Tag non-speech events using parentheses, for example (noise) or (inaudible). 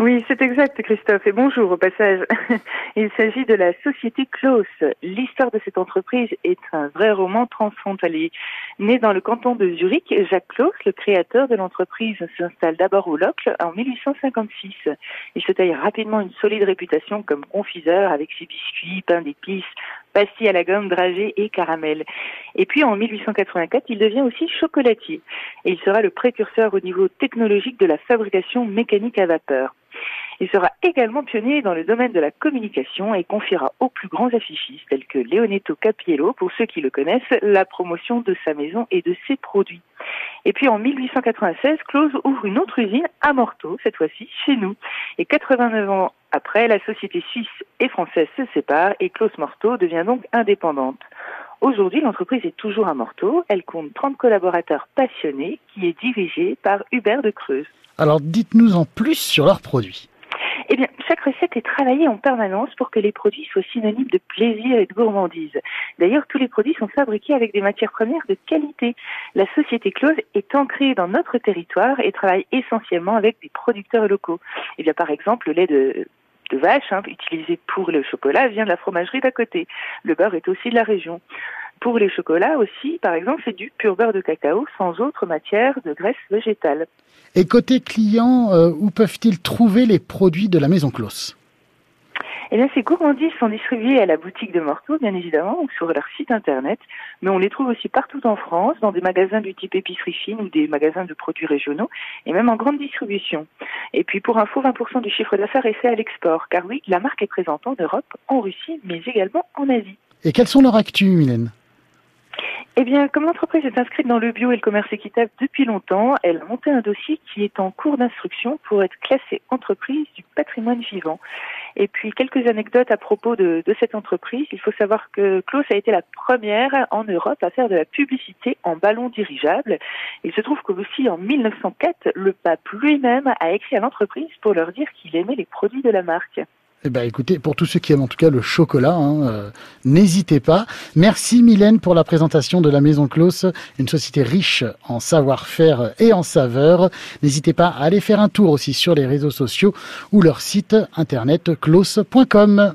Oui, c'est exact, Christophe. Et bonjour au passage. (laughs) Il s'agit de la société Klaus. L'histoire de cette entreprise est un vrai roman transfrontalier. Né dans le canton de Zurich, Jacques Klaus, le créateur de l'entreprise, s'installe d'abord au Locle en 1856. Il se taille rapidement une solide réputation comme confiseur avec ses biscuits, pain d'épices, pastilles à la gomme, dragées et caramel. Et puis en 1884, il devient aussi chocolatier. Et il sera le précurseur au niveau technologique de la fabrication mécanique à vapeur. Il sera également pionnier dans le domaine de la communication et confiera aux plus grands affichistes tels que Leonetto Capiello, pour ceux qui le connaissent, la promotion de sa maison et de ses produits. Et puis en 1896, Close ouvre une autre usine à Morteau, cette fois-ci chez nous. Et 89 ans après, la société suisse et française se sépare et Close Morteau devient donc indépendante. Aujourd'hui, l'entreprise est toujours à Morteau. Elle compte 30 collaborateurs passionnés qui est dirigée par Hubert de Creuse. Alors dites-nous en plus sur leurs produits. Eh bien, chaque recette est travaillée en permanence pour que les produits soient synonymes de plaisir et de gourmandise. D'ailleurs, tous les produits sont fabriqués avec des matières premières de qualité. La société Close est ancrée dans notre territoire et travaille essentiellement avec des producteurs locaux. Eh bien, par exemple, le lait de, vache hein, utilisé pour le chocolat vient de la fromagerie d'à côté. Le beurre est aussi de la région. Pour les chocolats aussi, par exemple, c'est du pur beurre de cacao sans autre matière de graisse végétale. Et côté client, euh, où peuvent-ils trouver les produits de la maison Clos? Eh bien, ces gourmandises sont distribuées à la boutique de Morteau, bien évidemment, ou sur leur site internet, mais on les trouve aussi partout en France, dans des magasins du type épicerie fine ou des magasins de produits régionaux, et même en grande distribution. Et puis, pour info, 20% du chiffre d'affaires est fait à l'export, car oui, la marque est présente en Europe, en Russie, mais également en Asie. Et quelles sont leurs actus, Mylène? Eh bien, comme l'entreprise est inscrite dans le bio et le commerce équitable depuis longtemps, elle a monté un dossier qui est en cours d'instruction pour être classée entreprise du patrimoine vivant. Et puis, quelques anecdotes à propos de, cette entreprise. Il faut savoir que Klaus a été la première en Europe à faire de la publicité en ballon dirigeable. Il se trouve qu'aussi en 1904, le pape lui-même a écrit à l'entreprise pour leur dire qu'il aimait les produits de la marque. Eh ben, écoutez, pour tous ceux qui aiment en tout cas le chocolat, hein, euh, n'hésitez pas. Merci Mylène pour la présentation de la Maison Clos, une société riche en savoir-faire et en saveurs. N'hésitez pas à aller faire un tour aussi sur les réseaux sociaux ou leur site internet clos.com.